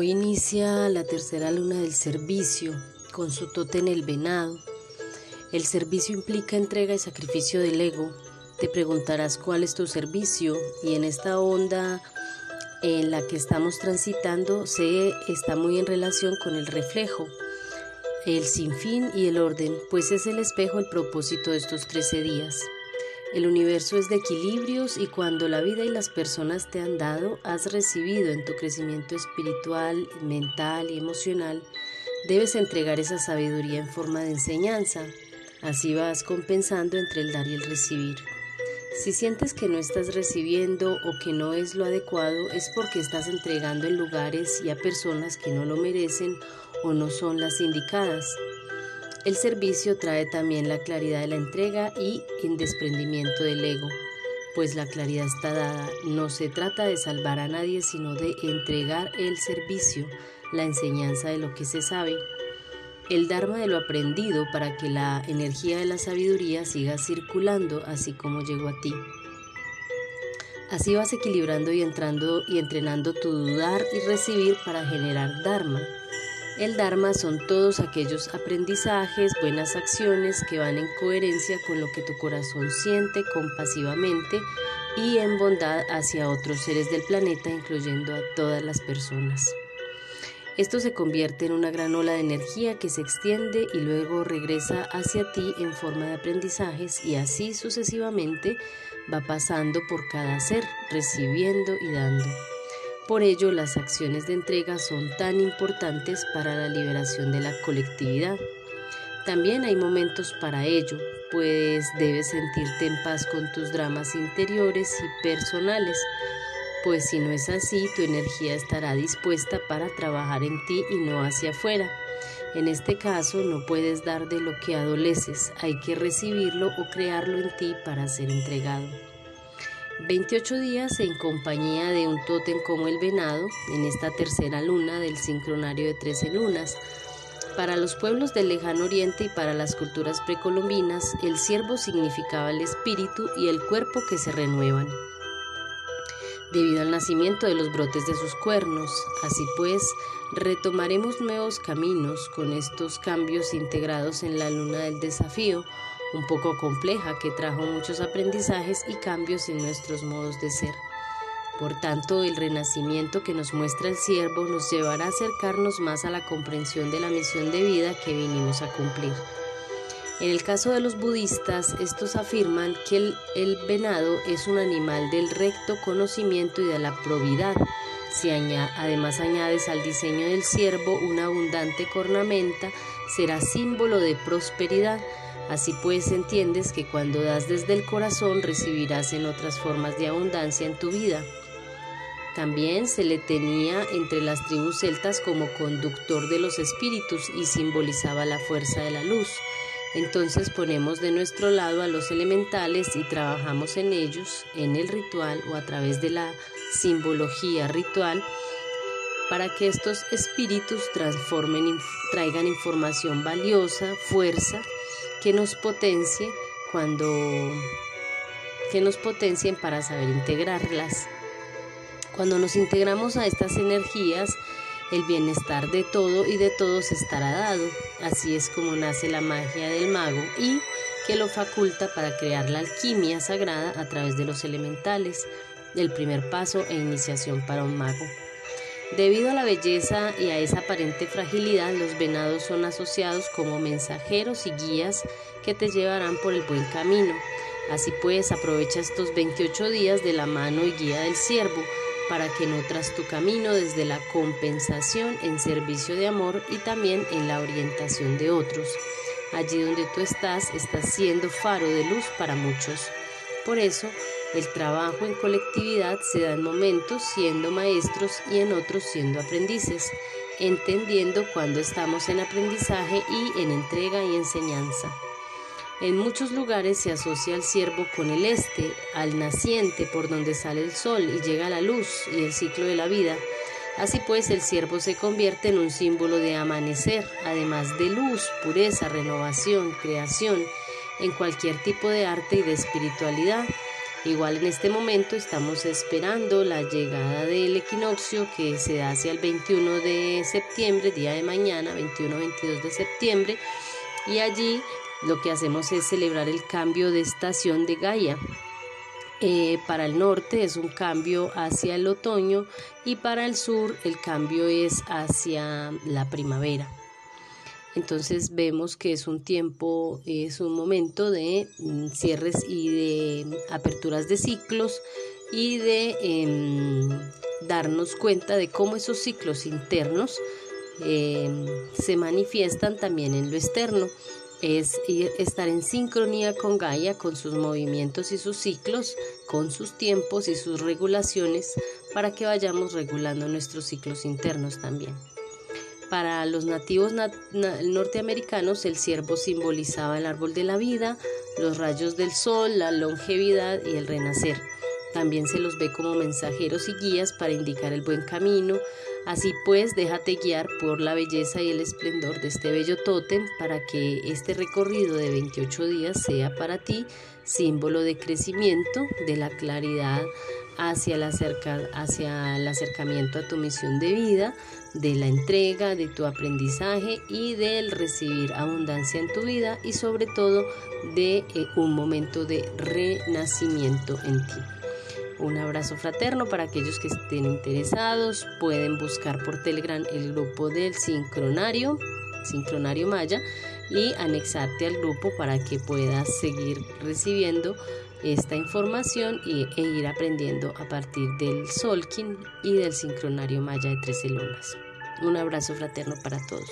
Hoy inicia la tercera luna del servicio con su en el venado. El servicio implica entrega y sacrificio del ego. Te preguntarás cuál es tu servicio y en esta onda en la que estamos transitando se está muy en relación con el reflejo, el sinfín y el orden, pues es el espejo el propósito de estos 13 días. El universo es de equilibrios y cuando la vida y las personas te han dado, has recibido en tu crecimiento espiritual, mental y emocional, debes entregar esa sabiduría en forma de enseñanza. Así vas compensando entre el dar y el recibir. Si sientes que no estás recibiendo o que no es lo adecuado, es porque estás entregando en lugares y a personas que no lo merecen o no son las indicadas. El servicio trae también la claridad de la entrega y en desprendimiento del ego, pues la claridad está dada. No se trata de salvar a nadie, sino de entregar el servicio, la enseñanza de lo que se sabe, el Dharma de lo aprendido para que la energía de la sabiduría siga circulando así como llegó a ti. Así vas equilibrando y entrando y entrenando tu dudar y recibir para generar Dharma. El Dharma son todos aquellos aprendizajes, buenas acciones que van en coherencia con lo que tu corazón siente compasivamente y en bondad hacia otros seres del planeta, incluyendo a todas las personas. Esto se convierte en una gran ola de energía que se extiende y luego regresa hacia ti en forma de aprendizajes y así sucesivamente va pasando por cada ser, recibiendo y dando. Por ello, las acciones de entrega son tan importantes para la liberación de la colectividad. También hay momentos para ello, pues debes sentirte en paz con tus dramas interiores y personales, pues si no es así, tu energía estará dispuesta para trabajar en ti y no hacia afuera. En este caso, no puedes dar de lo que adoleces, hay que recibirlo o crearlo en ti para ser entregado. 28 días en compañía de un tótem como el venado en esta tercera luna del sincronario de 13 lunas. Para los pueblos del lejano oriente y para las culturas precolombinas, el ciervo significaba el espíritu y el cuerpo que se renuevan. Debido al nacimiento de los brotes de sus cuernos, así pues, retomaremos nuevos caminos con estos cambios integrados en la luna del desafío, un poco compleja que trajo muchos aprendizajes y cambios en nuestros modos de ser. Por tanto, el renacimiento que nos muestra el siervo nos llevará a acercarnos más a la comprensión de la misión de vida que vinimos a cumplir. En el caso de los budistas, estos afirman que el, el venado es un animal del recto conocimiento y de la probidad. Si además añades al diseño del siervo una abundante cornamenta, será símbolo de prosperidad Así pues entiendes que cuando das desde el corazón recibirás en otras formas de abundancia en tu vida. También se le tenía entre las tribus celtas como conductor de los espíritus y simbolizaba la fuerza de la luz. Entonces ponemos de nuestro lado a los elementales y trabajamos en ellos, en el ritual o a través de la simbología ritual, para que estos espíritus transformen, traigan información valiosa, fuerza, que nos potencie cuando que nos potencien para saber integrarlas. Cuando nos integramos a estas energías, el bienestar de todo y de todos estará dado. Así es como nace la magia del mago y que lo faculta para crear la alquimia sagrada a través de los elementales, el primer paso e iniciación para un mago. Debido a la belleza y a esa aparente fragilidad, los venados son asociados como mensajeros y guías que te llevarán por el buen camino. Así pues, aprovecha estos 28 días de la mano y guía del siervo para que nutras tu camino desde la compensación en servicio de amor y también en la orientación de otros. Allí donde tú estás, estás siendo faro de luz para muchos. Por eso, el trabajo en colectividad se da en momentos siendo maestros y en otros siendo aprendices, entendiendo cuando estamos en aprendizaje y en entrega y enseñanza. En muchos lugares se asocia al ciervo con el este, al naciente por donde sale el sol y llega la luz y el ciclo de la vida. Así pues, el ciervo se convierte en un símbolo de amanecer, además de luz, pureza, renovación, creación, en cualquier tipo de arte y de espiritualidad Igual en este momento estamos esperando la llegada del equinoccio que se da hacia el 21 de septiembre, día de mañana, 21-22 de septiembre, y allí lo que hacemos es celebrar el cambio de estación de Gaia. Eh, para el norte es un cambio hacia el otoño y para el sur el cambio es hacia la primavera. Entonces vemos que es un tiempo, es un momento de mm, cierres y de aperturas de ciclos y de em, darnos cuenta de cómo esos ciclos internos em, se manifiestan también en lo externo. Es estar en sincronía con Gaia, con sus movimientos y sus ciclos, con sus tiempos y sus regulaciones, para que vayamos regulando nuestros ciclos internos también. Para los nativos norteamericanos el ciervo simbolizaba el árbol de la vida, los rayos del sol, la longevidad y el renacer. También se los ve como mensajeros y guías para indicar el buen camino. Así pues, déjate guiar por la belleza y el esplendor de este bello tótem para que este recorrido de 28 días sea para ti símbolo de crecimiento, de la claridad hacia el, hacia el acercamiento a tu misión de vida, de la entrega, de tu aprendizaje y del recibir abundancia en tu vida y sobre todo de eh, un momento de renacimiento en ti. Un abrazo fraterno para aquellos que estén interesados. Pueden buscar por Telegram el grupo del Sincronario, Sincronario Maya, y anexarte al grupo para que puedas seguir recibiendo esta información y, e ir aprendiendo a partir del Solkin y del Sincronario Maya de 13 lunas. Un abrazo fraterno para todos.